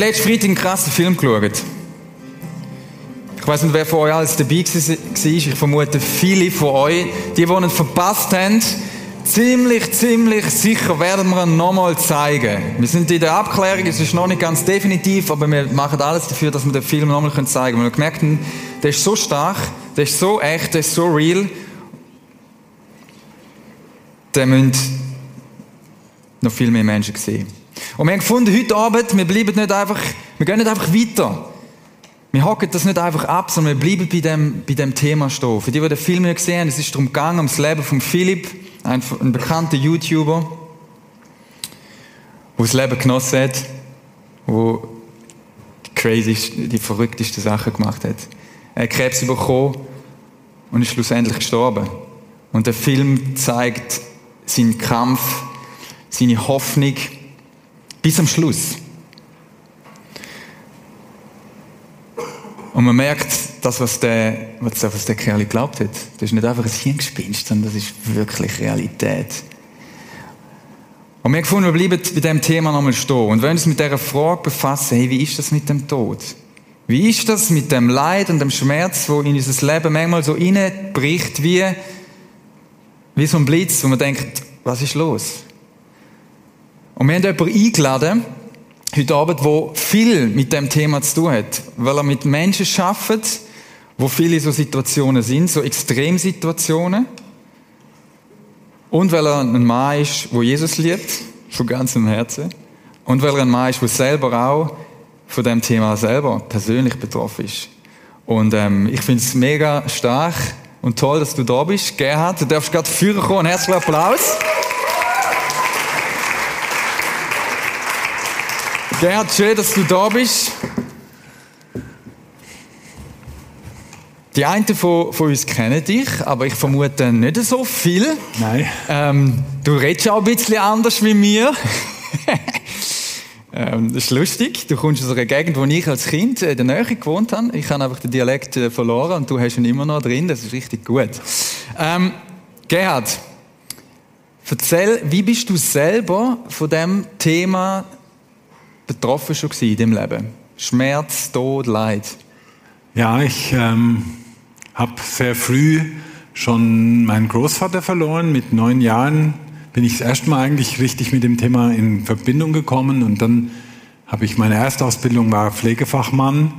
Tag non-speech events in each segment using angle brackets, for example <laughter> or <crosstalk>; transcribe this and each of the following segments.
haben letzten Freitag einen krassen Film geschaut. Ich weiß nicht, wer von euch alles dabei war. Ich vermute, viele von euch, die, die ihn verpasst haben, ziemlich, ziemlich sicher werden wir ihn nochmal zeigen. Wir sind in der Abklärung, es ist noch nicht ganz definitiv, aber wir machen alles dafür, dass wir den Film nochmal zeigen können. Wir gemerkt haben, der ist so stark, der ist so echt, der ist so real. Der müssen noch viel mehr Menschen sehen. Und wir haben gefunden, heute Abend, wir bleiben nicht einfach, wir gehen nicht einfach weiter. Wir hocken das nicht einfach ab, sondern wir bleiben bei dem, bei dem Thema stehen. Für die, die den Film nicht gesehen haben, es ist darum gegangen, um das Leben von Philipp, ein, ein bekannter YouTuber, der das Leben genossen hat, der die crazy, die verrücktesten Sachen gemacht hat. Er hat Krebs bekommen und ist schlussendlich gestorben. Und der Film zeigt seinen Kampf, seine Hoffnung bis zum Schluss. Und man merkt, das, was der, was, was der Kerl geglaubt hat, das ist nicht einfach ein Hirngespinst, sondern das ist wirklich Realität. Und wir gefunden, wir bleiben bei diesem Thema nochmal stehen und wollen uns mit dieser Frage befassen, hey, wie ist das mit dem Tod? Wie ist das mit dem Leid und dem Schmerz, wo in unser Leben manchmal so reinbricht, wie, wie so ein Blitz, wo man denkt, was ist los? Und wir haben jemanden eingeladen, heute Abend, wo viel mit dem Thema zu tun hat, weil er mit Menschen arbeitet, wo viele so Situationen sind, so Extremsituationen. Und weil er ein Mann ist, wo Jesus liebt, von ganzem Herzen. Und weil er ein Mann ist, der selber auch von dem Thema selber persönlich betroffen ist. Und ähm, ich finde es mega stark und toll, dass du da bist. Gerhard, du darfst gerade führen kommen. Herzlichen Applaus. Gerhard, schön, dass du da bist. Die einen von, von uns kennen dich, aber ich vermute nicht so viel. Nein. Ähm, du redest auch ein bisschen anders wie mir. <laughs> ähm, das ist lustig. Du kommst aus einer Gegend, wo ich als Kind in der Nähe gewohnt habe. Ich habe einfach den Dialekt äh, verloren und du hast ihn immer noch drin. Das ist richtig gut. Ähm, Gerhard, erzähl, wie bist du selber von dem Thema betroffen schon in deinem Leben? Schmerz, Tod, Leid. Ja, ich ähm, habe sehr früh schon meinen Großvater verloren. Mit neun Jahren bin ich das erste Mal eigentlich richtig mit dem Thema in Verbindung gekommen und dann habe ich meine erste Ausbildung war Pflegefachmann.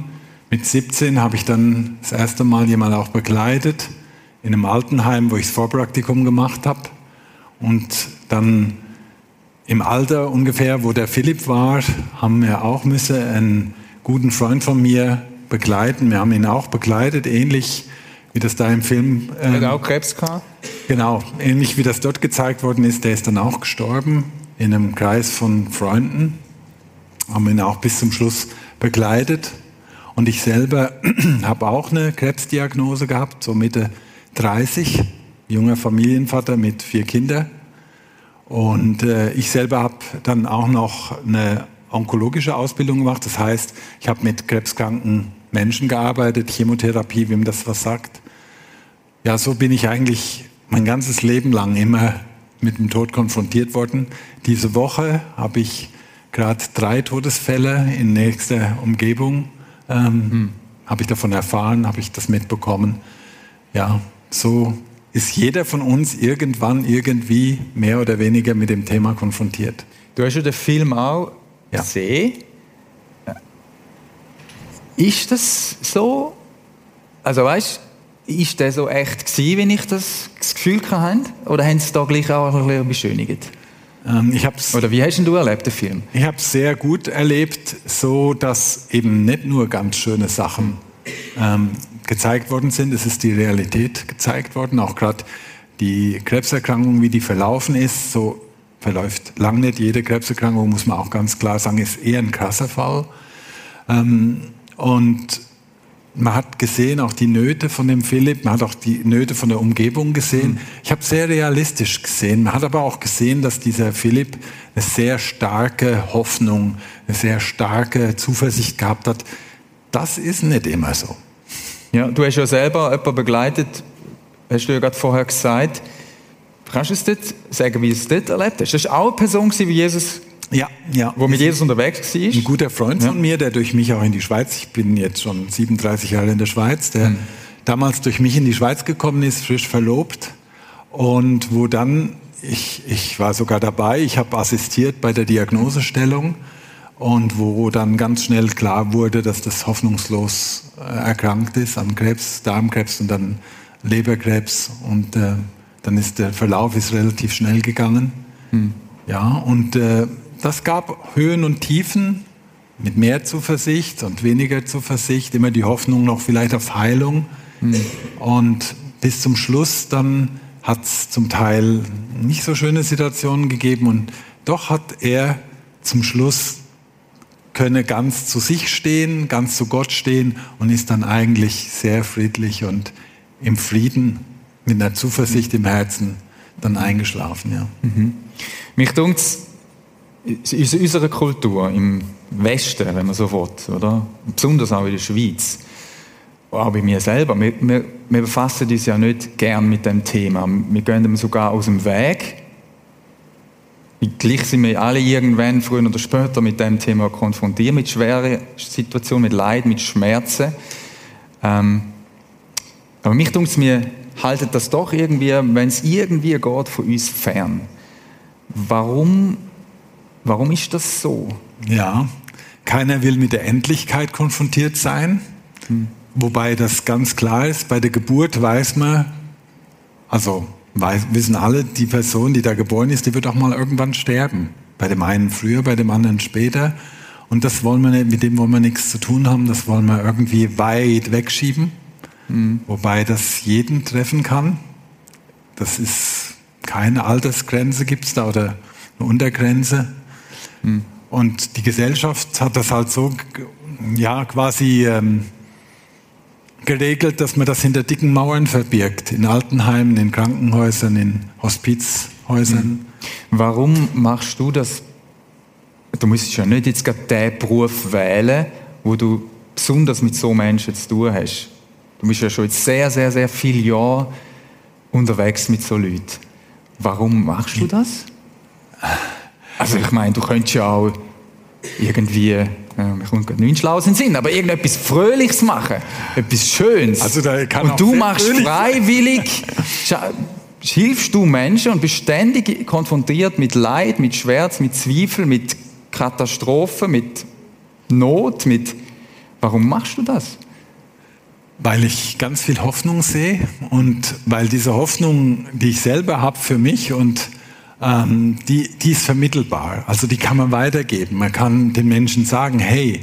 Mit 17 habe ich dann das erste Mal jemanden auch begleitet in einem Altenheim, wo ich das Vorpraktikum gemacht habe. Und dann im Alter ungefähr, wo der Philipp war, haben wir auch müssen einen guten Freund von mir begleiten. Wir haben ihn auch begleitet, ähnlich wie das da im Film. Ähm, auch Krebs gehabt? Genau, ähnlich wie das dort gezeigt worden ist. Der ist dann auch gestorben in einem Kreis von Freunden. Haben ihn auch bis zum Schluss begleitet. Und ich selber <clears throat> habe auch eine Krebsdiagnose gehabt, so Mitte 30, junger Familienvater mit vier Kindern. Und äh, ich selber habe dann auch noch eine onkologische Ausbildung gemacht. Das heißt, ich habe mit krebskranken Menschen gearbeitet, Chemotherapie, wem das was sagt. Ja, so bin ich eigentlich mein ganzes Leben lang immer mit dem Tod konfrontiert worden. Diese Woche habe ich gerade drei Todesfälle in nächster Umgebung. Ähm, hm. Habe ich davon erfahren, habe ich das mitbekommen. Ja, so ist jeder von uns irgendwann irgendwie mehr oder weniger mit dem Thema konfrontiert. Du hast ja den Film auch ja. gesehen. Ist das so? Also weißt ist der so echt gewesen, wenn ich das, das Gefühl hatte? Oder haben sie da gleich auch ein bisschen beschönigt? Ähm, ich Oder wie hast du erlebt, den Film? Ich habe es sehr gut erlebt, so dass eben nicht nur ganz schöne Sachen ähm, gezeigt worden sind. Es ist die Realität gezeigt worden, auch gerade die Krebserkrankung, wie die verlaufen ist. So verläuft lang nicht jede Krebserkrankung, muss man auch ganz klar sagen, ist eher ein krasser Fall. Ähm, und man hat gesehen auch die Nöte von dem Philipp, man hat auch die Nöte von der Umgebung gesehen. Mhm. Ich habe sehr realistisch gesehen. Man hat aber auch gesehen, dass dieser Philipp eine sehr starke Hoffnung, eine sehr starke Zuversicht gehabt hat. Das ist nicht immer so. Ja, du hast ja selber jemanden begleitet, hast du ja gerade vorher gesagt. Kannst du es dort sagen, wie du es dort erlebt hast? Das war auch eine Person, die Jesus Ja, ja. Wo mit Jesus unterwegs war. Ein guter Freund von mir, der durch mich auch in die Schweiz, ich bin jetzt schon 37 Jahre in der Schweiz, der damals durch mich in die Schweiz gekommen ist, frisch verlobt. Und wo dann, ich, ich war sogar dabei, ich habe assistiert bei der Diagnosestellung und wo dann ganz schnell klar wurde, dass das hoffnungslos äh, erkrankt ist an Krebs, Darmkrebs und dann Leberkrebs und äh, dann ist der Verlauf ist relativ schnell gegangen. Hm. Ja, und äh, das gab Höhen und Tiefen mit mehr Zuversicht und weniger Zuversicht, immer die Hoffnung noch vielleicht auf Heilung. Hm. Und bis zum Schluss dann hat es zum Teil nicht so schöne Situationen gegeben und doch hat er zum Schluss könne ganz zu sich stehen, ganz zu Gott stehen und ist dann eigentlich sehr friedlich und im Frieden mit einer Zuversicht im Herzen dann eingeschlafen. Ja. Mhm. Mich dunkt in unserer Kultur, im Westen, wenn man so will, oder? besonders auch in der Schweiz, auch bei mir selber, wir, wir, wir befassen uns ja nicht gern mit dem Thema. Wir gehen dem sogar aus dem Weg. Gleich sind wir alle irgendwann, früher oder später, mit dem Thema konfrontiert, mit schweren Situationen, mit Leid, mit Schmerzen. Ähm, aber mich dunkt mir, haltet das doch irgendwie, wenn es irgendwie geht, von uns fern. Warum, warum ist das so? Ja, keiner will mit der Endlichkeit konfrontiert sein. Hm. Wobei das ganz klar ist, bei der Geburt weiß man, also weiß, wissen alle, die Person, die da geboren ist, die wird auch mal irgendwann sterben. Bei dem einen früher, bei dem anderen später. Und das wollen wir nicht, mit dem wollen wir nichts zu tun haben, das wollen wir irgendwie weit wegschieben. Mhm. Wobei das jeden treffen kann. Das ist keine Altersgrenze gibt es da oder eine Untergrenze. Mhm. Und die Gesellschaft hat das halt so, ja, quasi ähm, geregelt, dass man das hinter dicken Mauern verbirgt. In Altenheimen, in Krankenhäusern, in Hospizhäusern. Mhm. Warum machst du das? Du musst ja nicht jetzt gerade den Beruf wählen, wo du besonders mit so Menschen zu tun hast. Du bist ja schon jetzt sehr, sehr, sehr viele Jahre unterwegs mit so Leuten. Warum machst du das? Also ich meine, du könntest ja auch irgendwie, mir kommt nicht schlau in den Sinn, aber irgendetwas Fröhliches machen, etwas Schönes. Also und du machst freiwillig, hilfst du Menschen und bist ständig konfrontiert mit Leid, mit Schmerz, mit Zweifel, mit Katastrophen, mit Not, mit... Warum machst du das? Weil ich ganz viel Hoffnung sehe und weil diese Hoffnung, die ich selber habe für mich und ähm, die, die ist vermittelbar. Also die kann man weitergeben. Man kann den Menschen sagen, hey,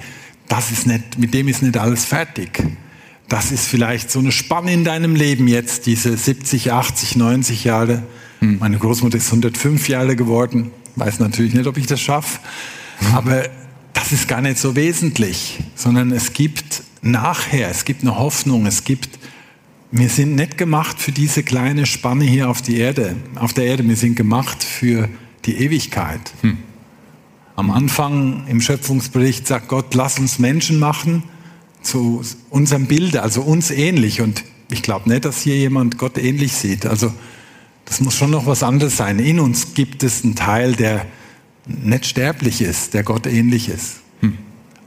das ist nicht, mit dem ist nicht alles fertig. Das ist vielleicht so eine Spanne in deinem Leben jetzt, diese 70, 80, 90 Jahre. Hm. Meine Großmutter ist 105 Jahre geworden. Weiß natürlich nicht, ob ich das schaffe. Hm. Aber das ist gar nicht so wesentlich, sondern es gibt nachher, es gibt eine Hoffnung, es gibt, wir sind nicht gemacht für diese kleine Spanne hier auf, die Erde, auf der Erde, wir sind gemacht für die Ewigkeit. Hm. Am Anfang im Schöpfungsbericht sagt Gott, lass uns Menschen machen zu unserem Bilde, also uns ähnlich. Und ich glaube nicht, dass hier jemand Gott ähnlich sieht. Also das muss schon noch was anderes sein. In uns gibt es einen Teil, der nicht sterblich ist, der Gott ähnlich ist. Hm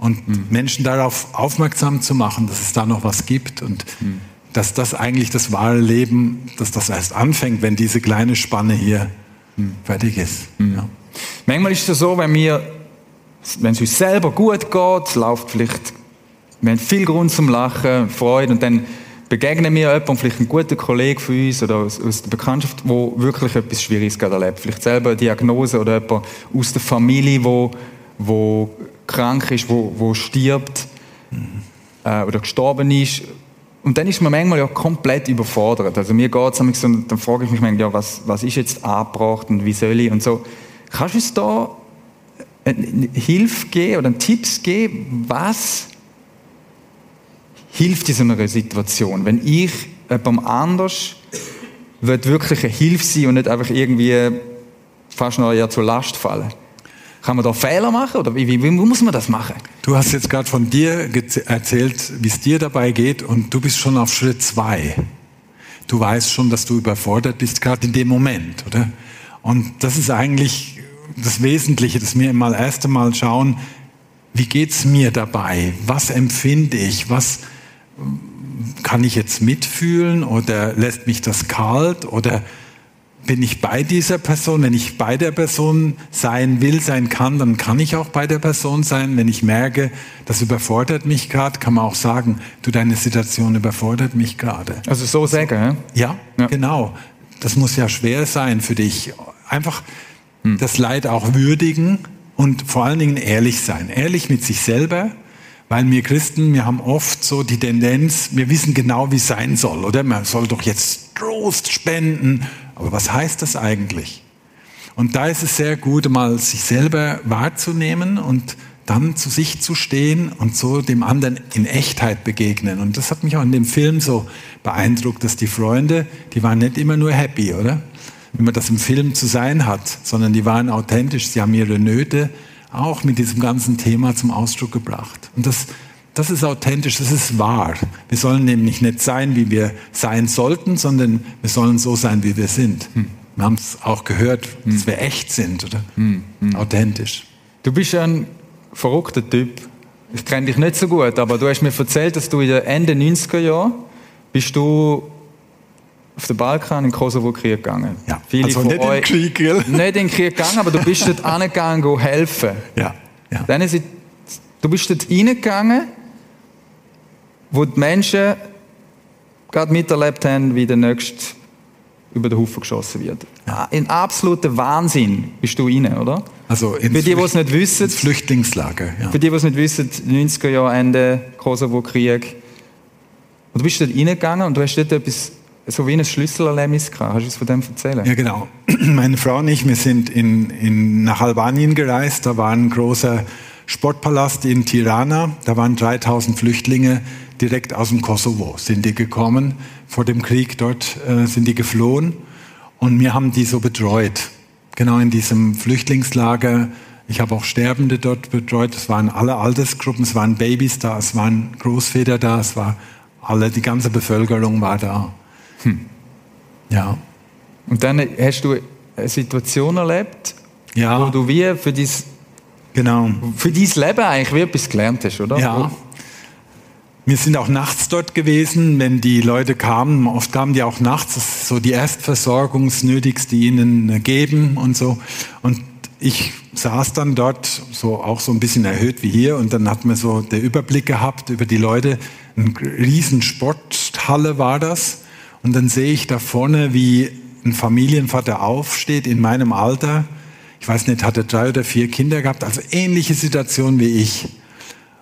und mhm. Menschen darauf aufmerksam zu machen, dass es da noch was gibt und mhm. Dass das eigentlich das wahre Leben, dass das erst anfängt, wenn diese kleine Spanne hier mhm. fertig ist. Ja. Manchmal ist es so, wenn wir, wenn es uns selber gut geht, läuft vielleicht, wir haben viel Grund zum Lachen, Freude und dann begegnen wir jemandem, vielleicht ein guter Kollege von uns oder aus, aus der Bekanntschaft, wo wirklich etwas Schwieriges gerade erlebt. Vielleicht selber eine Diagnose oder jemand aus der Familie, wo, wo krank ist, wo, wo stirbt mhm. äh, oder gestorben ist. Und dann ist man manchmal ja komplett überfordert. Also mir geht es und dann frage ich mich manchmal, ja, was, was ist jetzt angebracht und wie soll ich und so. Kannst du uns da Hilfe geben oder Tipps geben, was hilft in so einer Situation? Wenn ich jemandem anders wirklich eine Hilfe sein und nicht einfach irgendwie fast noch eher zur Last fallen. Kann man da Fehler machen oder wie, wie, wie muss man das machen? Du hast jetzt gerade von dir erzählt, wie es dir dabei geht und du bist schon auf Schritt zwei. Du weißt schon, dass du überfordert bist, gerade in dem Moment, oder? Und das ist eigentlich das Wesentliche, dass wir mal erst einmal schauen, wie geht's mir dabei? Was empfinde ich? Was kann ich jetzt mitfühlen oder lässt mich das kalt oder bin ich bei dieser Person? Wenn ich bei der Person sein will, sein kann, dann kann ich auch bei der Person sein. Wenn ich merke, das überfordert mich gerade, kann man auch sagen, du, deine Situation überfordert mich gerade. Also so sagen, ja? Ja, genau. Das muss ja schwer sein für dich. Einfach hm. das Leid auch würdigen und vor allen Dingen ehrlich sein. Ehrlich mit sich selber, weil wir Christen, wir haben oft so die Tendenz, wir wissen genau, wie es sein soll, oder? Man soll doch jetzt Trost spenden. Aber was heißt das eigentlich? Und da ist es sehr gut, mal sich selber wahrzunehmen und dann zu sich zu stehen und so dem anderen in Echtheit begegnen. Und das hat mich auch in dem Film so beeindruckt, dass die Freunde, die waren nicht immer nur happy, oder? Wie man das im Film zu sein hat, sondern die waren authentisch, sie haben ihre Nöte auch mit diesem ganzen Thema zum Ausdruck gebracht. Und das, das ist authentisch, das ist wahr. Wir sollen nämlich nicht sein, wie wir sein sollten, sondern wir sollen so sein, wie wir sind. Hm. Wir haben es auch gehört, hm. dass wir echt sind, oder? Hm. hm. Authentisch. Du bist ein verrückter Typ. Ich kenne dich nicht so gut, aber du hast mir erzählt, dass du in den Ende 90er Jahren bist du auf den Balkan in den Kosovo-Krieg gegangen. Ja, Viele also nicht in den Krieg, gell? <laughs> Nicht in den Krieg gegangen, aber du bist dort <laughs> angegangen, um helfen. Ja, ja. Dann ist, du bist dort reingegangen, wo die Menschen gerade miterlebt haben, wie der Nächste über den Haufen geschossen wird. Ja. In absoluten Wahnsinn bist du rein, oder? Also für die, die es nicht wissen, Flüchtlingslager. Ja. Für die, die es nicht wissen, 90er Jahre Ende, Kosovo-Krieg. Und du bist dort reingegangen und du hast dort etwas, so wie ein Schlüsselerlebnis gehabt. Hast du uns von dem erzählen? Ja, genau. <clears throat> Meine Frau und ich, wir sind in, in, nach Albanien gereist. Da war ein großer Sportpalast in Tirana. Da waren 3000 Flüchtlinge direkt aus dem Kosovo sind die gekommen. Vor dem Krieg dort äh, sind die geflohen. Und wir haben die so betreut genau in diesem Flüchtlingslager. Ich habe auch Sterbende dort betreut. Es waren alle Altersgruppen, es waren Babys da, es waren Großväter da, es war alle, die ganze Bevölkerung war da. Hm. Ja. Und dann hast du eine Situation erlebt, ja. wo du wie für dein, genau. für dein Leben eigentlich wie etwas gelernt hast, oder? Ja. Wir sind auch nachts dort gewesen, wenn die Leute kamen. Oft kamen die auch nachts, so die Erstversorgungsnötigste ihnen geben und so. Und ich saß dann dort, so auch so ein bisschen erhöht wie hier, und dann hat man so der Überblick gehabt über die Leute. Eine riesen Sporthalle war das. Und dann sehe ich da vorne, wie ein Familienvater aufsteht in meinem Alter. Ich weiß nicht, hat er drei oder vier Kinder gehabt, also ähnliche Situation wie ich.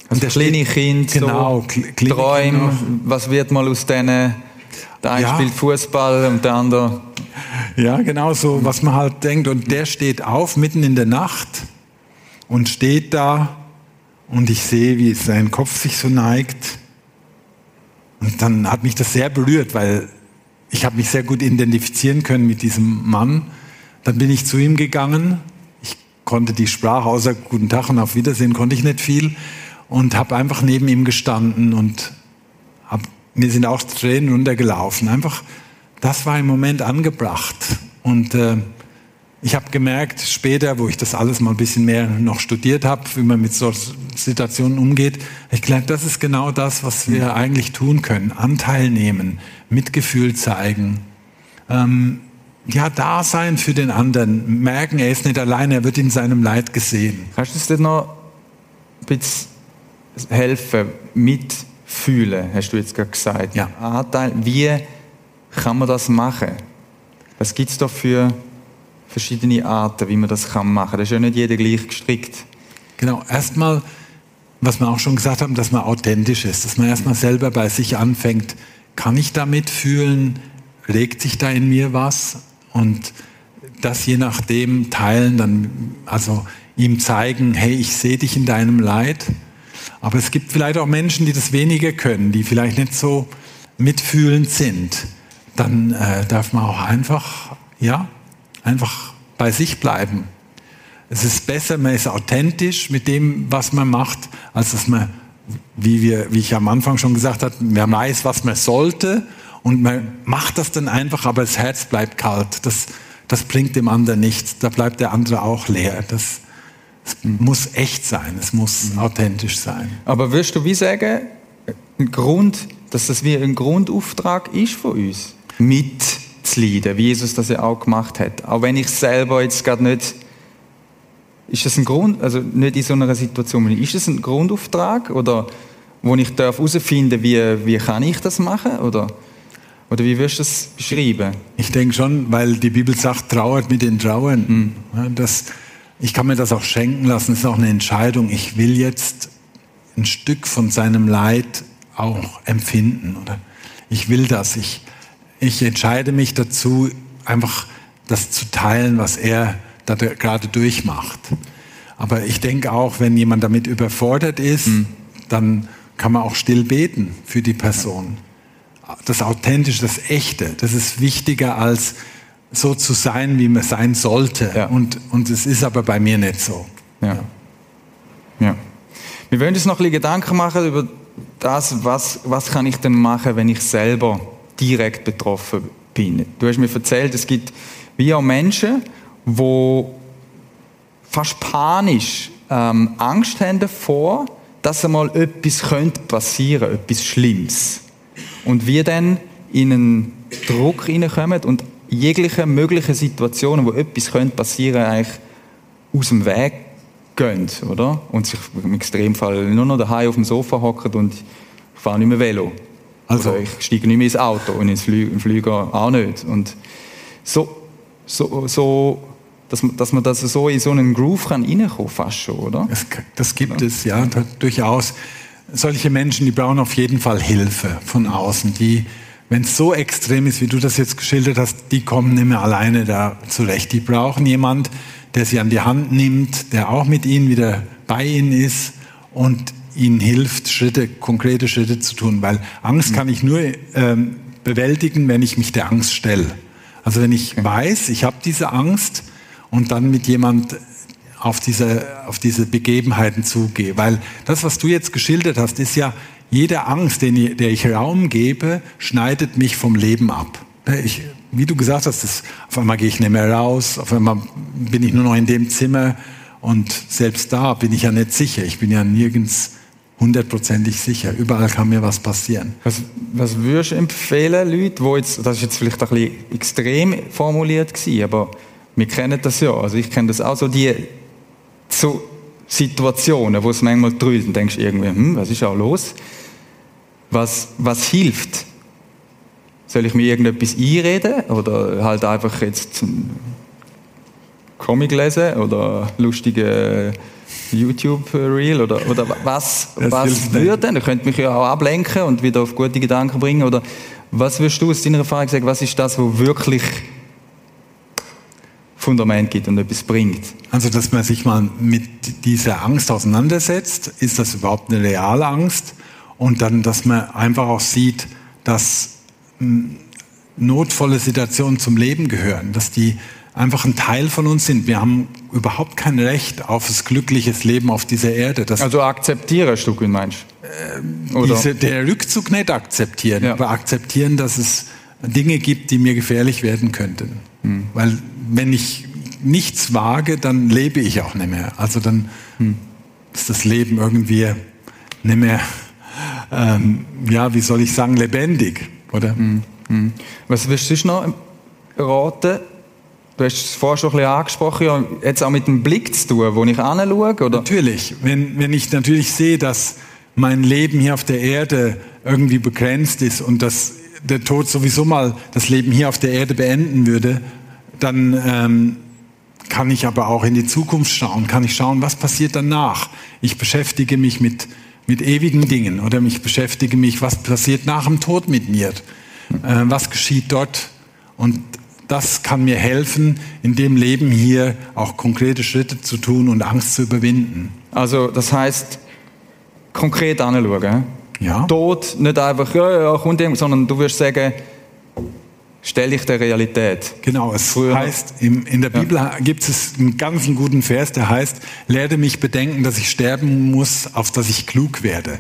Und der kleine Kind, genau, so Träume, was wird mal aus denen? Der eine ja. spielt Fußball und der andere. Ja, genau so, was man halt denkt. Und der steht auf mitten in der Nacht und steht da und ich sehe, wie sein Kopf sich so neigt. Und dann hat mich das sehr berührt, weil ich habe mich sehr gut identifizieren können mit diesem Mann. Dann bin ich zu ihm gegangen. Ich konnte die Sprache außer Guten Tag und auf Wiedersehen konnte ich nicht viel und habe einfach neben ihm gestanden und hab, mir sind auch Tränen runtergelaufen. Einfach, das war im Moment angebracht. Und äh, ich habe gemerkt, später, wo ich das alles mal ein bisschen mehr noch studiert habe, wie man mit solchen Situationen umgeht, ich glaube, das ist genau das, was wir eigentlich tun können. Anteil nehmen, Mitgefühl zeigen. Ähm, ja, da sein für den anderen, merken, er ist nicht allein, er wird in seinem Leid gesehen. Kannst du es denn noch ein bisschen helfen, mitfühlen, hast du jetzt gerade gesagt. Ja. Anteil, wie kann man das machen? Was gibt es da für verschiedene Arten, wie man das kann machen? Das ist ja nicht jeder gleich gestrickt. Genau, erstmal, was wir auch schon gesagt haben, dass man authentisch ist, dass man erstmal selber bei sich anfängt, kann ich da mitfühlen, regt sich da in mir was und das je nachdem teilen, dann also ihm zeigen, hey, ich sehe dich in deinem Leid aber es gibt vielleicht auch Menschen, die das weniger können, die vielleicht nicht so mitfühlend sind. Dann äh, darf man auch einfach, ja, einfach bei sich bleiben. Es ist besser, man ist authentisch mit dem, was man macht, als dass man, wie, wir, wie ich am Anfang schon gesagt habe, man weiß, was man sollte und man macht das dann einfach, aber das Herz bleibt kalt. Das, das bringt dem anderen nichts. Da bleibt der andere auch leer. Das, das muss echt sein, es muss mhm. authentisch sein. Aber wirst du wie sagen, ein Grund, dass das wie ein Grundauftrag ist von uns, mitzuleiden, wie Jesus das ja auch gemacht hat. Auch wenn ich selber jetzt gerade nicht, ist das ein Grund, also nicht in so einer Situation, ist das ein Grundauftrag oder wo ich herausfinden darf, wie, wie kann ich das machen oder oder wie wirst du das beschreiben? Ich denke schon, weil die Bibel sagt, trauert mit den Trauernden. Mhm. Das, ich kann mir das auch schenken lassen, das ist auch eine Entscheidung. Ich will jetzt ein Stück von seinem Leid auch empfinden. Oder ich will das. Ich, ich entscheide mich dazu, einfach das zu teilen, was er da gerade durchmacht. Aber ich denke auch, wenn jemand damit überfordert ist, mhm. dann kann man auch still beten für die Person das Authentische, das Echte, das ist wichtiger als so zu sein, wie man sein sollte. Ja. Und, und es ist aber bei mir nicht so. Ja. ja. Wir wollen uns noch ein bisschen Gedanken machen über das, was, was kann ich denn machen, wenn ich selber direkt betroffen bin. Du hast mir erzählt, es gibt wie auch Menschen, die fast panisch ähm, Angst haben davor, dass einmal etwas könnte passieren, etwas Schlimmes und wir dann in einen Druck hineinkommen und jegliche möglichen Situationen, wo etwas könnte passieren, eigentlich aus dem Weg gehen, oder? Und sich im Extremfall nur noch daheim auf dem Sofa hocken und ich fahre nicht mehr Velo. Also oder ich steige nicht mehr ins Auto und ins Flü im Flüger auch nicht. Und so, so, so dass man, dass man das so in so einen Groove kann reinkommen fast schon, oder? Das, das gibt ja. es, ja, durchaus solche Menschen, die brauchen auf jeden Fall Hilfe von außen. Die, wenn es so extrem ist, wie du das jetzt geschildert hast, die kommen nicht mehr alleine da zurecht. Die brauchen jemand, der sie an die Hand nimmt, der auch mit ihnen wieder bei ihnen ist und ihnen hilft, Schritte, konkrete Schritte zu tun. Weil Angst kann ich nur ähm, bewältigen, wenn ich mich der Angst stelle. Also wenn ich weiß, ich habe diese Angst und dann mit jemand auf diese, auf diese Begebenheiten zugehe. Weil das, was du jetzt geschildert hast, ist ja, jede Angst, den, der ich Raum gebe, schneidet mich vom Leben ab. Ich, wie du gesagt hast, das, auf einmal gehe ich nicht mehr raus, auf einmal bin ich nur noch in dem Zimmer und selbst da bin ich ja nicht sicher. Ich bin ja nirgends hundertprozentig sicher. Überall kann mir was passieren. Was, was würdest du empfehlen, Leute, wo jetzt, das ist jetzt vielleicht ein bisschen extrem formuliert gewesen, aber wir kennen das ja, also ich kenne das auch so, die, zu Situationen, wo es manchmal drüllt und denkst irgendwie, hm, was ist auch los? Was, was hilft? Soll ich mir irgendetwas einreden oder halt einfach jetzt Comic lesen oder lustige YouTube-Reel oder, oder was, was würde? Ich könnte mich ja auch ablenken und wieder auf gute Gedanken bringen oder was würdest du aus deiner Erfahrung sagen, was ist das, was wirklich Fundament gibt und etwas bringt. Also, dass man sich mal mit dieser Angst auseinandersetzt, ist das überhaupt eine reale Angst? Und dann, dass man einfach auch sieht, dass hm, notvolle Situationen zum Leben gehören, dass die einfach ein Teil von uns sind. Wir haben überhaupt kein Recht auf das glückliches Leben auf dieser Erde. Das also meinst du? Äh, diese, der Rückzug nicht akzeptieren, ja. aber akzeptieren, dass es Dinge gibt, die mir gefährlich werden könnten. Hm. Weil wenn ich nichts wage, dann lebe ich auch nicht mehr. Also dann hm. ist das Leben irgendwie nicht mehr, ähm, ja, wie soll ich sagen, lebendig, oder? Hm. Hm. Was wirst du noch raten? Du hast es vorher schon ein bisschen angesprochen, jetzt auch mit dem Blick zu tun, wo ich anschaue, oder? Natürlich. Wenn, wenn ich natürlich sehe, dass mein Leben hier auf der Erde irgendwie begrenzt ist und dass der Tod sowieso mal das Leben hier auf der Erde beenden würde, dann ähm, kann ich aber auch in die Zukunft schauen, kann ich schauen, was passiert danach. Ich beschäftige mich mit, mit ewigen Dingen oder ich beschäftige mich, was passiert nach dem Tod mit mir, äh, was geschieht dort. Und das kann mir helfen, in dem Leben hier auch konkrete Schritte zu tun und Angst zu überwinden. Also das heißt, konkret anschauen. Ja. Tod, nicht einfach, ja, ja, kommt sondern du wirst sagen, stell dich der Realität. Genau, es Früher heißt, in, in der Bibel ja. gibt es einen ganz guten Vers, der heißt, lerne mich bedenken, dass ich sterben muss, auf dass ich klug werde.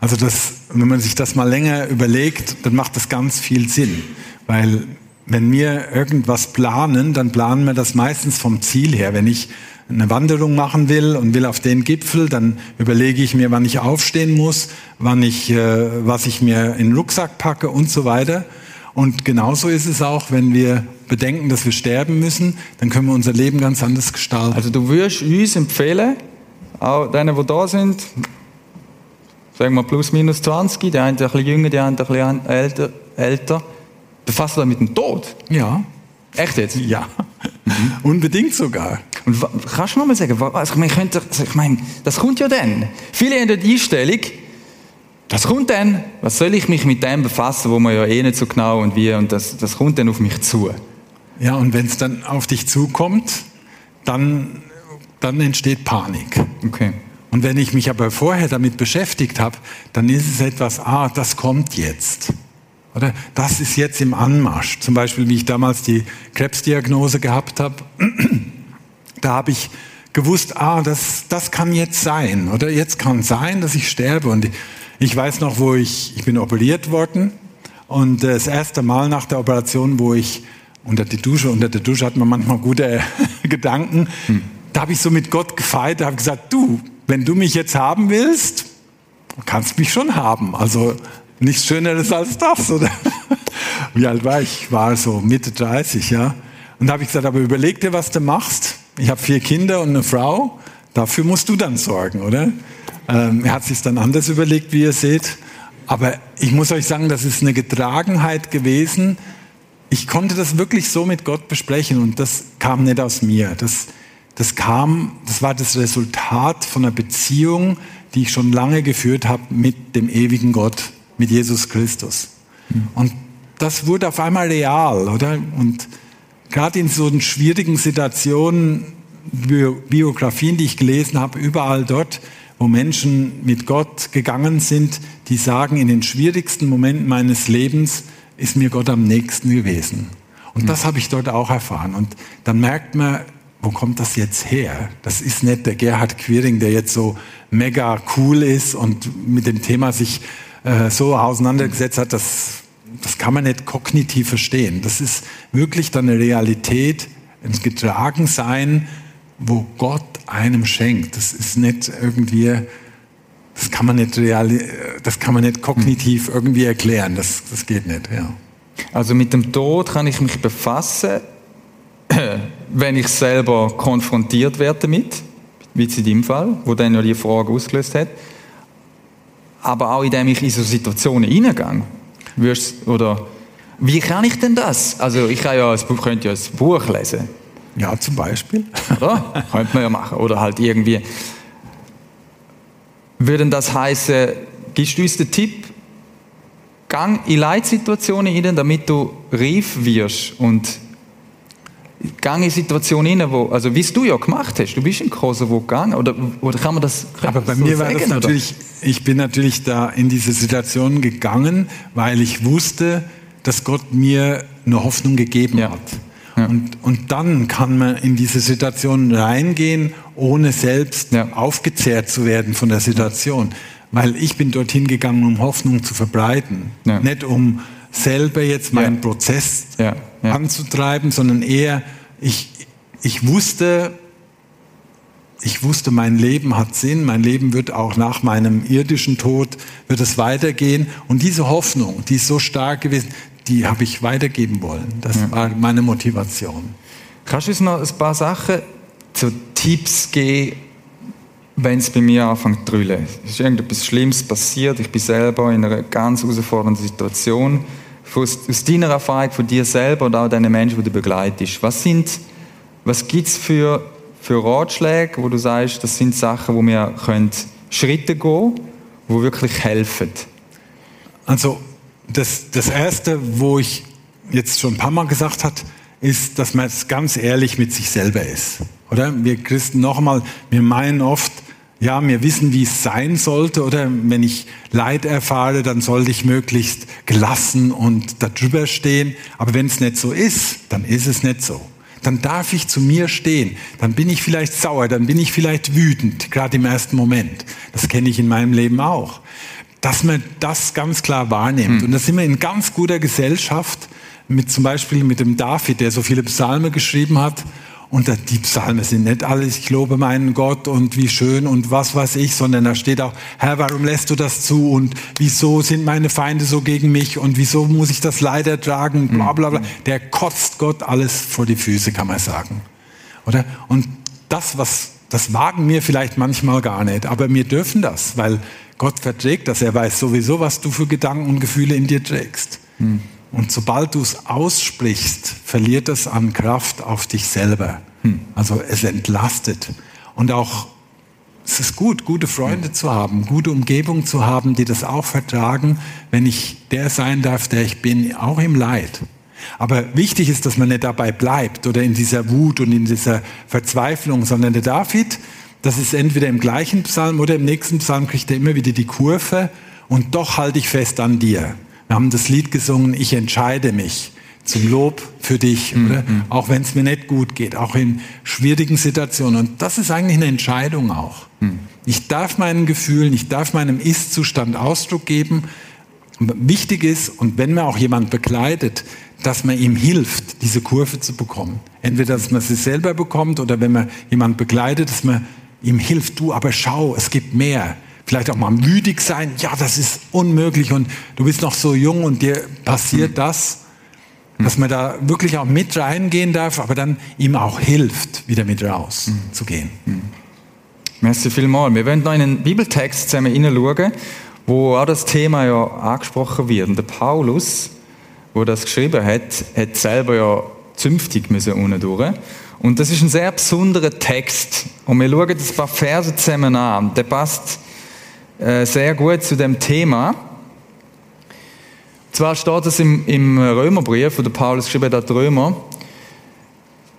Also das, wenn man sich das mal länger überlegt, dann macht das ganz viel Sinn, weil wenn wir irgendwas planen, dann planen wir das meistens vom Ziel her. Wenn ich eine Wanderung machen will und will auf den Gipfel, dann überlege ich mir, wann ich aufstehen muss, wann ich, äh, was ich mir in den Rucksack packe und so weiter. Und genauso ist es auch, wenn wir bedenken, dass wir sterben müssen, dann können wir unser Leben ganz anders gestalten. Also du würdest uns empfehlen, auch denen, die da sind, sagen wir plus minus 20, die einen ein bisschen jünger, die anderen ein bisschen älter, älter befasst euch mit dem Tod? Ja. Echt jetzt? Ja. Mhm. Unbedingt sogar. Und kannst du noch mal sagen, also ich meine, könnte, ich meine, das kommt ja dann. Viele haben die Einstellung, das kommt dann, was soll ich mich mit dem befassen, wo man ja eh nicht so genau und wie, und das, das kommt dann auf mich zu. Ja, und wenn es dann auf dich zukommt, dann, dann entsteht Panik. Okay. Und wenn ich mich aber vorher damit beschäftigt habe, dann ist es etwas, ah, das kommt jetzt. Oder das ist jetzt im Anmarsch. Zum Beispiel, wie ich damals die Krebsdiagnose gehabt habe, <clears throat> da habe ich gewusst, ah, das, das kann jetzt sein. Oder jetzt kann sein, dass ich sterbe. Und ich weiß noch, wo ich, ich bin operiert worden. Und das erste Mal nach der Operation, wo ich unter die Dusche, unter der Dusche hat man manchmal gute <laughs> Gedanken. Hm. Da habe ich so mit Gott gefeiert, da habe gesagt, du, wenn du mich jetzt haben willst, kannst mich schon haben. Also nichts Schöneres als das, oder? <laughs> Wie alt war ich? Ich war so Mitte 30, ja. Und da habe ich gesagt, aber überleg dir, was du machst. Ich habe vier Kinder und eine Frau. Dafür musst du dann sorgen, oder? Ähm, er hat sich dann anders überlegt, wie ihr seht. Aber ich muss euch sagen, das ist eine Getragenheit gewesen. Ich konnte das wirklich so mit Gott besprechen und das kam nicht aus mir. Das, das kam, das war das Resultat von einer Beziehung, die ich schon lange geführt habe mit dem ewigen Gott, mit Jesus Christus. Und das wurde auf einmal real, oder? Und gerade in so schwierigen Situationen, Biografien, die ich gelesen habe, überall dort, wo Menschen mit Gott gegangen sind, die sagen, in den schwierigsten Momenten meines Lebens ist mir Gott am nächsten gewesen. Und das habe ich dort auch erfahren. Und dann merkt man, wo kommt das jetzt her? Das ist nicht der Gerhard Quiring, der jetzt so mega cool ist und mit dem Thema sich äh, so auseinandergesetzt hat, das, das kann man nicht kognitiv verstehen. Das ist wirklich dann eine Realität, ein Getragensein, wo Gott einem schenkt. Das ist nicht irgendwie, das kann man nicht, reali das kann man nicht kognitiv irgendwie erklären. Das, das geht nicht, ja. Also mit dem Tod kann ich mich befassen, <clears throat> wenn ich selber konfrontiert werde damit, wie in deinem Fall, wo dann ja die Frage ausgelöst hat aber auch indem ich in so Situationen hineingehe. Oder wie kann ich denn das? Also ich kann ja, könnte ja ein Buch lesen. Ja, zum Beispiel. Oder? <laughs> könnte man ja machen. Oder halt irgendwie. Würde das heißen, gibst du uns den Tipp, gang in Leitsituationen hinein, damit du reif wirst und gang in Situationen rein, wo, also wie es du ja gemacht hast, du bist in Kosovo gegangen, oder, oder kann man das kann Aber bei so mir war das natürlich, oder? ich bin natürlich da in diese Situation gegangen, weil ich wusste, dass Gott mir eine Hoffnung gegeben ja. hat. Ja. Und, und dann kann man in diese Situation reingehen, ohne selbst ja. aufgezehrt zu werden von der Situation. Weil ich bin dorthin gegangen, um Hoffnung zu verbreiten, nicht um selber jetzt meinen ja. Prozess ja. Ja. anzutreiben, sondern eher, ich, ich wusste, ich wusste, mein Leben hat Sinn, mein Leben wird auch nach meinem irdischen Tod, wird es weitergehen. Und diese Hoffnung, die ist so stark gewesen, die habe ich weitergeben wollen. Das war meine Motivation. Kannst du uns noch ein paar Sachen zu Tipps geben, wenn es bei mir anfängt zu drüllen? Es ist irgendetwas Schlimmes passiert, ich bin selber in einer ganz herausfordernden Situation aus, aus deiner Erfahrung von dir selber und auch deinen Menschen, die du begleitest, was, was gibt es für, für Ratschläge, wo du sagst, das sind Sachen, wo wir können Schritte gehen können, die wirklich helfen? Also das, das Erste, wo ich jetzt schon ein paar Mal gesagt habe, ist, dass man jetzt ganz ehrlich mit sich selber ist. Oder? Wir Christen nochmal, wir meinen oft, ja, wir wissen, wie es sein sollte, oder wenn ich Leid erfahre, dann sollte ich möglichst gelassen und darüber stehen. Aber wenn es nicht so ist, dann ist es nicht so. Dann darf ich zu mir stehen. Dann bin ich vielleicht sauer, dann bin ich vielleicht wütend, gerade im ersten Moment. Das kenne ich in meinem Leben auch. Dass man das ganz klar wahrnimmt. Hm. Und da sind wir in ganz guter Gesellschaft, mit zum Beispiel mit dem David, der so viele Psalme geschrieben hat. Und die Psalme sind nicht alles, ich lobe meinen Gott und wie schön und was weiß ich, sondern da steht auch, Herr, warum lässt du das zu und wieso sind meine Feinde so gegen mich und wieso muss ich das Leid ertragen, bla bla bla. Mhm. Der kotzt Gott alles vor die Füße, kann man sagen. Oder? Und das, was, das wagen wir vielleicht manchmal gar nicht, aber wir dürfen das, weil Gott verträgt das. Er weiß sowieso, was du für Gedanken und Gefühle in dir trägst. Hm. Und sobald du es aussprichst, verliert es an Kraft auf dich selber. Hm. Also es entlastet. Und auch es ist gut, gute Freunde hm. zu haben, gute Umgebung zu haben, die das auch vertragen, wenn ich der sein darf, der ich bin, auch im Leid. Aber wichtig ist, dass man nicht dabei bleibt oder in dieser Wut und in dieser Verzweiflung, sondern der David, das ist entweder im gleichen Psalm oder im nächsten Psalm kriegt er immer wieder die Kurve und doch halte ich fest an dir. Wir haben das Lied gesungen, ich entscheide mich zum Lob für dich, mhm. oder? Auch wenn es mir nicht gut geht, auch in schwierigen Situationen. Und das ist eigentlich eine Entscheidung auch. Mhm. Ich darf meinen Gefühlen, ich darf meinem Ist-Zustand Ausdruck geben. Wichtig ist, und wenn man auch jemand begleitet, dass man ihm hilft, diese Kurve zu bekommen. Entweder, dass man sie selber bekommt oder wenn man jemand begleitet, dass man ihm hilft. Du, aber schau, es gibt mehr vielleicht auch mal müdig sein. Ja, das ist unmöglich und du bist noch so jung und dir passiert das. Dass man da wirklich auch mit reingehen darf, aber dann ihm auch hilft, wieder mit rauszugehen. Mhm. Merci vielmals. Wir wollen noch in einen Bibeltext zusammen hineinschauen, wo auch das Thema ja angesprochen wird. Und der Paulus, wo das geschrieben hat, hat selber ja zünftig müssen unten durch. Und das ist ein sehr besonderer Text. Und wir schauen jetzt ein paar Verse zusammen an. Der passt äh, sehr gut zu dem Thema. Zwar steht es im, im Römerbrief, wo der Paulus geschrieben hat, Römer,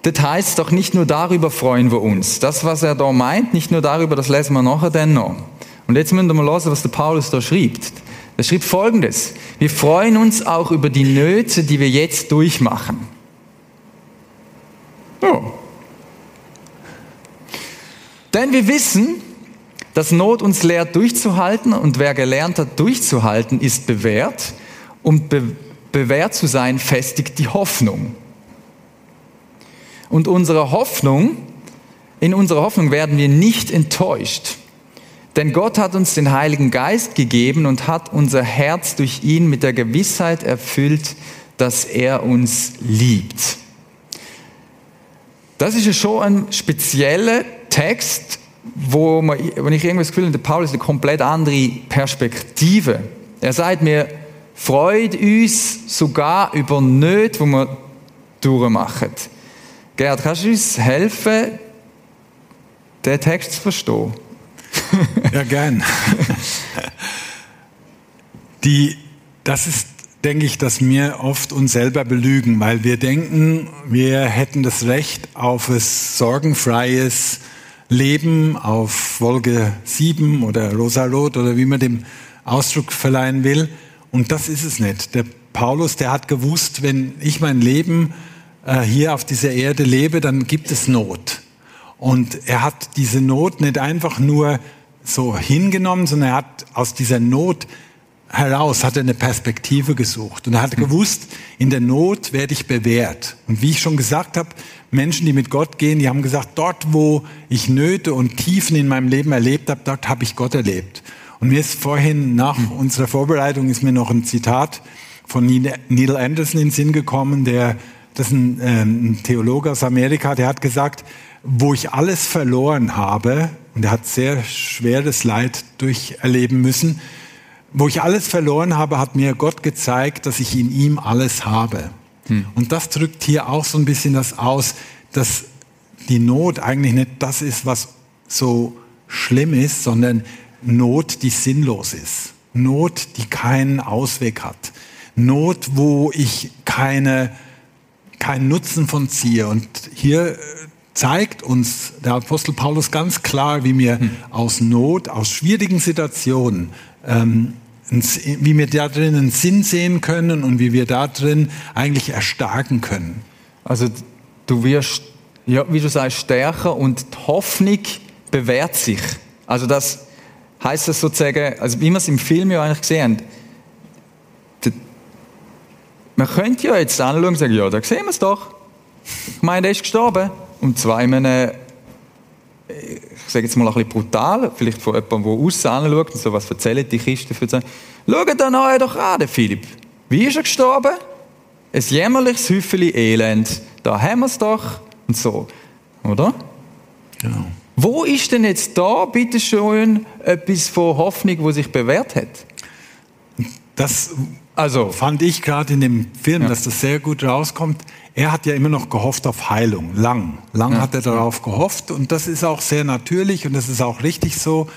das heißt doch nicht nur darüber freuen wir uns. Das, was er da meint, nicht nur darüber, das lesen wir nachher dann noch. Und jetzt müssen wir mal hören, was der Paulus da schreibt. Er schrieb folgendes. Wir freuen uns auch über die Nöte, die wir jetzt durchmachen. Ja. Denn wir wissen, dass Not uns lehrt, durchzuhalten und wer gelernt hat, durchzuhalten, ist bewährt und be bewährt zu sein, festigt die Hoffnung. Und unsere Hoffnung, in unserer Hoffnung werden wir nicht enttäuscht. Denn Gott hat uns den Heiligen Geist gegeben und hat unser Herz durch ihn mit der Gewissheit erfüllt, dass er uns liebt. Das ist ja schon ein spezieller Text, wo, man, wo ich irgendwie das Gefühl habe, der Paulus ist eine komplett andere Perspektive. Er sagt mir, freut uns sogar über Nöte, die wir durchmachen. Gerd, kannst du uns helfen, den Text zu verstehen? ja, gern. <laughs> Die, das ist, denke ich, dass wir oft uns selber belügen, weil wir denken, wir hätten das Recht auf ein sorgenfreies, Leben auf Wolke 7 oder Rosarot oder wie man dem Ausdruck verleihen will. Und das ist es nicht. Der Paulus, der hat gewusst, wenn ich mein Leben äh, hier auf dieser Erde lebe, dann gibt es Not. Und er hat diese Not nicht einfach nur so hingenommen, sondern er hat aus dieser Not heraus, hat er eine Perspektive gesucht. Und er hat gewusst, in der Not werde ich bewährt. Und wie ich schon gesagt habe, Menschen, die mit Gott gehen, die haben gesagt, dort, wo ich Nöte und Tiefen in meinem Leben erlebt habe, dort habe ich Gott erlebt. Und mir ist vorhin nach unserer Vorbereitung ist mir noch ein Zitat von Neil Anderson in den Sinn gekommen, der, das ist ein, äh, ein Theologe aus Amerika, der hat gesagt, wo ich alles verloren habe, und er hat sehr schweres Leid durcherleben müssen, wo ich alles verloren habe, hat mir Gott gezeigt, dass ich in ihm alles habe. Hm. Und das drückt hier auch so ein bisschen das aus, dass die Not eigentlich nicht das ist, was so schlimm ist, sondern Not, die sinnlos ist. Not, die keinen Ausweg hat. Not, wo ich keine, keinen Nutzen von ziehe. Und hier äh, zeigt uns der Apostel Paulus ganz klar, wie wir hm. aus Not, aus schwierigen Situationen ähm, wie wir da drin einen Sinn sehen können und wie wir da drin eigentlich erstarken können. Also du wirst, ja, wie du sagst, stärker und die Hoffnung bewährt sich. Also das heißt das sozusagen, also wie wir es im Film ja eigentlich gesehen haben, Man könnte ja jetzt anschauen und sagen, ja, da sehen wir es doch. Ich meine, er ist gestorben. Und zwar in einem, ich sage jetzt mal ein bisschen brutal, vielleicht von jemandem, der aussen anschaut und so, was erzählen die Kisten für sagen, schaut den euch doch an, den Philipp. Wie ist er gestorben? Ein jämmerliches Häufchen Elend. Da haben wir es doch. Und so. Oder? Genau. Wo ist denn jetzt da, bitteschön, etwas von Hoffnung, wo sich bewährt hat? Das also fand ich gerade in dem Film, ja. dass das sehr gut rauskommt. Er hat ja immer noch gehofft auf Heilung, lang. Lang ja. hat er darauf gehofft und das ist auch sehr natürlich und das ist auch richtig so.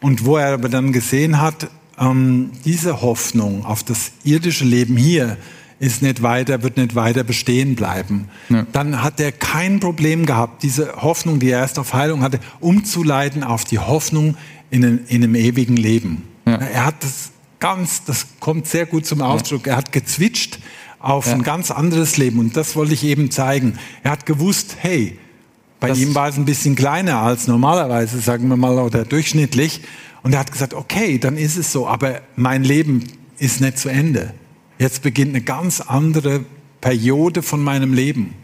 Und wo er aber dann gesehen hat, ähm, diese Hoffnung auf das irdische Leben hier ist nicht weiter, wird nicht weiter bestehen bleiben. Ja. Dann hat er kein Problem gehabt, diese Hoffnung, die er erst auf Heilung hatte, umzuleiten auf die Hoffnung in, in einem ewigen Leben. Er hat das ganz, das kommt sehr gut zum Ausdruck, ja. er hat gezwitscht auf ein ganz anderes Leben und das wollte ich eben zeigen. Er hat gewusst, hey, bei das ihm war es ein bisschen kleiner als normalerweise, sagen wir mal, oder durchschnittlich. Und er hat gesagt, okay, dann ist es so, aber mein Leben ist nicht zu Ende. Jetzt beginnt eine ganz andere Periode von meinem Leben.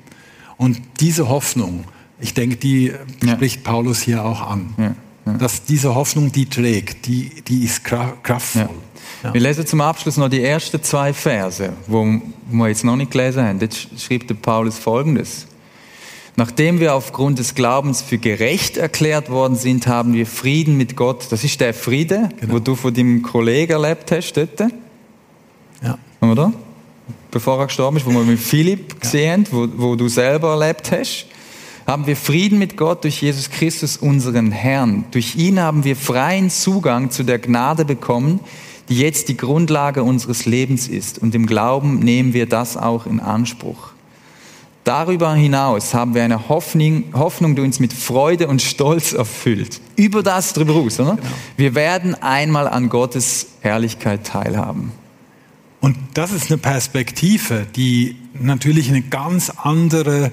Und diese Hoffnung, ich denke, die ja. spricht Paulus hier auch an. Ja, ja. Dass diese Hoffnung, die trägt, die, die ist kraftvoll. Wir lesen zum Abschluss noch die ersten zwei Verse, wo wir jetzt noch nicht gelesen haben. Jetzt schreibt der Paulus Folgendes. Nachdem wir aufgrund des Glaubens für gerecht erklärt worden sind, haben wir Frieden mit Gott. Das ist der Friede, genau. wo du von deinem Kollegen erlebt hast dort. Ja. Oder? Bevor er gestorben ist, wo wir mit Philipp gesehen haben, wo, wo du selber erlebt hast haben wir Frieden mit Gott durch Jesus Christus, unseren Herrn. Durch ihn haben wir freien Zugang zu der Gnade bekommen, die jetzt die Grundlage unseres Lebens ist. Und im Glauben nehmen wir das auch in Anspruch. Darüber hinaus haben wir eine Hoffnung, Hoffnung, die uns mit Freude und Stolz erfüllt. Über das drüber raus, oder? Genau. Wir werden einmal an Gottes Herrlichkeit teilhaben. Und das ist eine Perspektive, die natürlich eine ganz andere,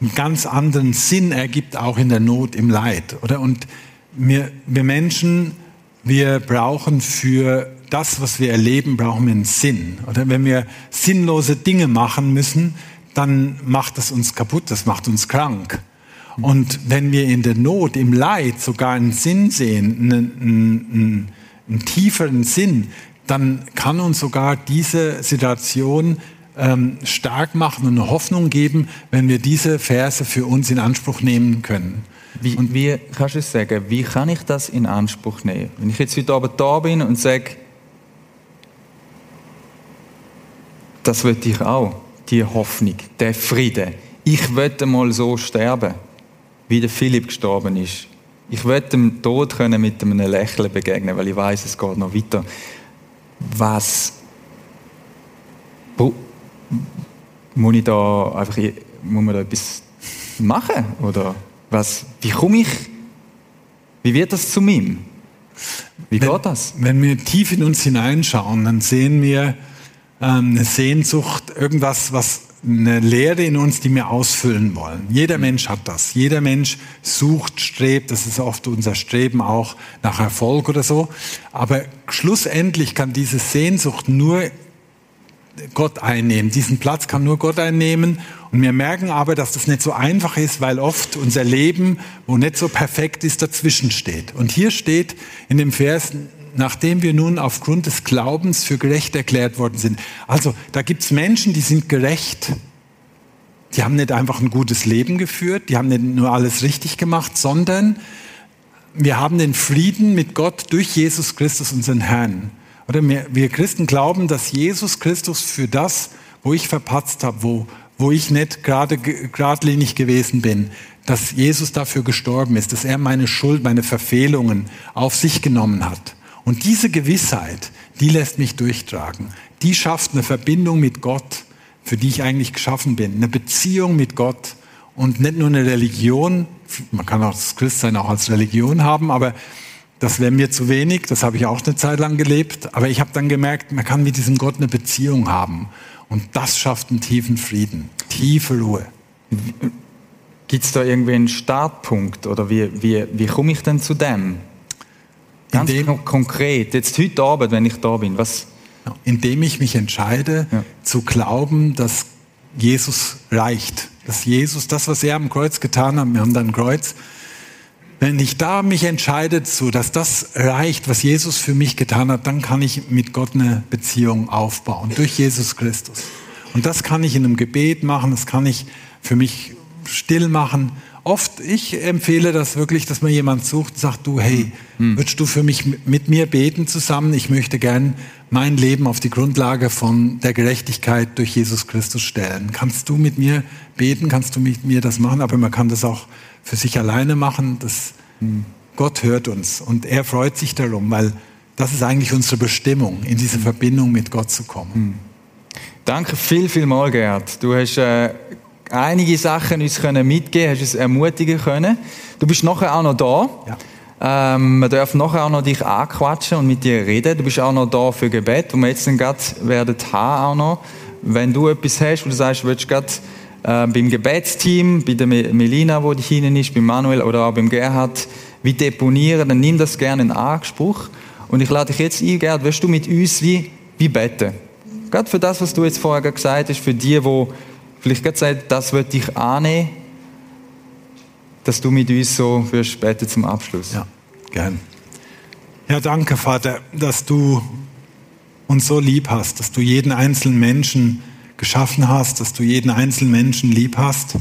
einen ganz anderen Sinn ergibt, auch in der Not, im Leid. Oder? Und wir, wir Menschen, wir brauchen für das, was wir erleben, brauchen wir einen Sinn. Oder wenn wir sinnlose Dinge machen müssen, dann macht das uns kaputt, das macht uns krank. Und wenn wir in der Not, im Leid sogar einen Sinn sehen, einen, einen, einen tieferen Sinn, dann kann uns sogar diese Situation ähm, stark machen und eine Hoffnung geben, wenn wir diese Verse für uns in Anspruch nehmen können. Wie, und wie kannst du es sagen, wie kann ich das in Anspruch nehmen? Wenn ich jetzt heute Abend da bin und sage, das will ich auch, die Hoffnung, der Friede. Ich möchte mal so sterben, wie der Philipp gestorben ist. Ich möchte dem Tod können mit einem Lächeln begegnen, weil ich weiß, es geht noch weiter was muss ich da einfach, muss man da etwas machen? Oder was, wie komme ich, wie wird das zu mir? Wie wenn, geht das? Wenn wir tief in uns hineinschauen, dann sehen wir ähm, eine Sehnsucht, irgendwas, was eine Lehre in uns, die wir ausfüllen wollen. Jeder Mensch hat das. Jeder Mensch sucht, strebt. Das ist oft unser Streben auch nach Erfolg oder so. Aber schlussendlich kann diese Sehnsucht nur Gott einnehmen. Diesen Platz kann nur Gott einnehmen. Und wir merken aber, dass das nicht so einfach ist, weil oft unser Leben, wo nicht so perfekt ist, dazwischen steht. Und hier steht in dem Vers, nachdem wir nun aufgrund des Glaubens für gerecht erklärt worden sind. Also da gibt es Menschen, die sind gerecht. Die haben nicht einfach ein gutes Leben geführt, die haben nicht nur alles richtig gemacht, sondern wir haben den Frieden mit Gott durch Jesus Christus, unseren Herrn. Oder wir, Christen glauben, dass Jesus Christus für das, wo ich verpatzt habe, wo, wo ich nicht gerade geradlinig gewesen bin, dass Jesus dafür gestorben ist, dass er meine Schuld, meine Verfehlungen auf sich genommen hat. Und diese Gewissheit, die lässt mich durchtragen. Die schafft eine Verbindung mit Gott, für die ich eigentlich geschaffen bin. Eine Beziehung mit Gott und nicht nur eine Religion. Man kann auch das Christsein auch als Religion haben, aber das wäre mir zu wenig. Das habe ich auch eine Zeit lang gelebt. Aber ich habe dann gemerkt, man kann mit diesem Gott eine Beziehung haben. Und das schafft einen tiefen Frieden, tiefe Ruhe. Gibt es da irgendwie einen Startpunkt oder wie, wie, wie komme ich denn zu dem? Ganz konkret, jetzt heute Abend, wenn ich da bin, was, Indem ich mich entscheide, ja. zu glauben, dass Jesus reicht. Dass Jesus, das, was er am Kreuz getan hat, wir haben dann ein Kreuz, wenn ich da mich entscheide, so dass das reicht, was Jesus für mich getan hat, dann kann ich mit Gott eine Beziehung aufbauen durch Jesus Christus. Und das kann ich in einem Gebet machen, das kann ich für mich still machen. Oft, ich empfehle das wirklich, dass man jemand sucht und sagt, du, hey, hm. würdest du für mich mit mir beten zusammen? Ich möchte gern mein Leben auf die Grundlage von der Gerechtigkeit durch Jesus Christus stellen. Kannst du mit mir beten? Kannst du mit mir das machen? Aber man kann das auch für sich alleine machen. Das. Gott hört uns und er freut sich darum, weil das ist eigentlich unsere Bestimmung, in diese hm. Verbindung mit Gott zu kommen. Hm. Danke viel, viel mal, Gerd. Du hast äh, einige Sachen uns können mitgeben, hast uns ermutigen können. Du bist nachher auch noch da. Ja. Ähm, wir dürfen nachher auch noch dich anquatschen und mit dir reden. Du bist auch noch da für Gebet, wo wir jetzt dann gerade werden haben auch noch. Wenn du etwas hast, wo du sagst, du willst gerade äh, beim Gebetsteam, bei der Melina, wo die hinten ist, beim Manuel oder auch beim Gerhard, wie deponieren, dann nimm das gerne in Anspruch. Und ich lade dich jetzt ein, Gerhard, wirst du mit uns wie, wie beten? Gerade für das, was du jetzt vorher gesagt hast, für die, die vielleicht gerade sagen, das wird dich annehmen, dass du mit uns so wirst beten zum Abschluss. Ja, gern. Ja, danke, Vater, dass du uns so lieb hast, dass du jeden einzelnen Menschen geschaffen hast, dass du jeden einzelnen Menschen lieb hast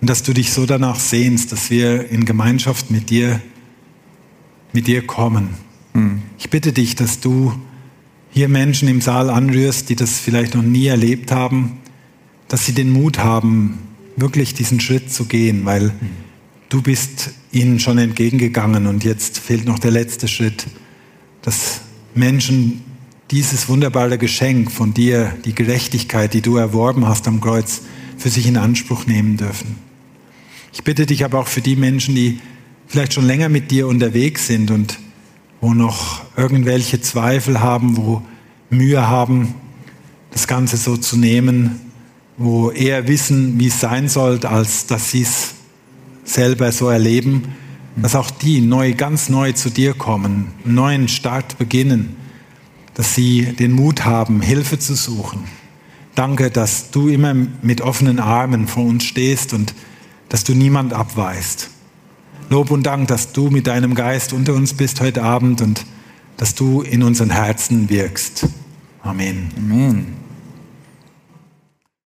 und dass du dich so danach sehnst, dass wir in Gemeinschaft mit dir, mit dir kommen. Hm. Ich bitte dich, dass du hier Menschen im Saal anrührst, die das vielleicht noch nie erlebt haben, dass sie den Mut haben, wirklich diesen Schritt zu gehen, weil hm. du bist ihnen schon entgegengegangen und jetzt fehlt noch der letzte Schritt, dass Menschen dieses wunderbare Geschenk von dir, die Gerechtigkeit, die du erworben hast am Kreuz, für sich in Anspruch nehmen dürfen. Ich bitte dich aber auch für die Menschen, die vielleicht schon länger mit dir unterwegs sind und wo noch irgendwelche Zweifel haben, wo Mühe haben, das Ganze so zu nehmen, wo eher wissen, wie es sein sollte, als dass sie es selber so erleben, dass auch die neu, ganz neu zu dir kommen, einen neuen Start beginnen dass sie den Mut haben, Hilfe zu suchen. Danke, dass du immer mit offenen Armen vor uns stehst und dass du niemand abweist. Lob und Dank, dass du mit deinem Geist unter uns bist heute Abend und dass du in unseren Herzen wirkst. Amen. Amen.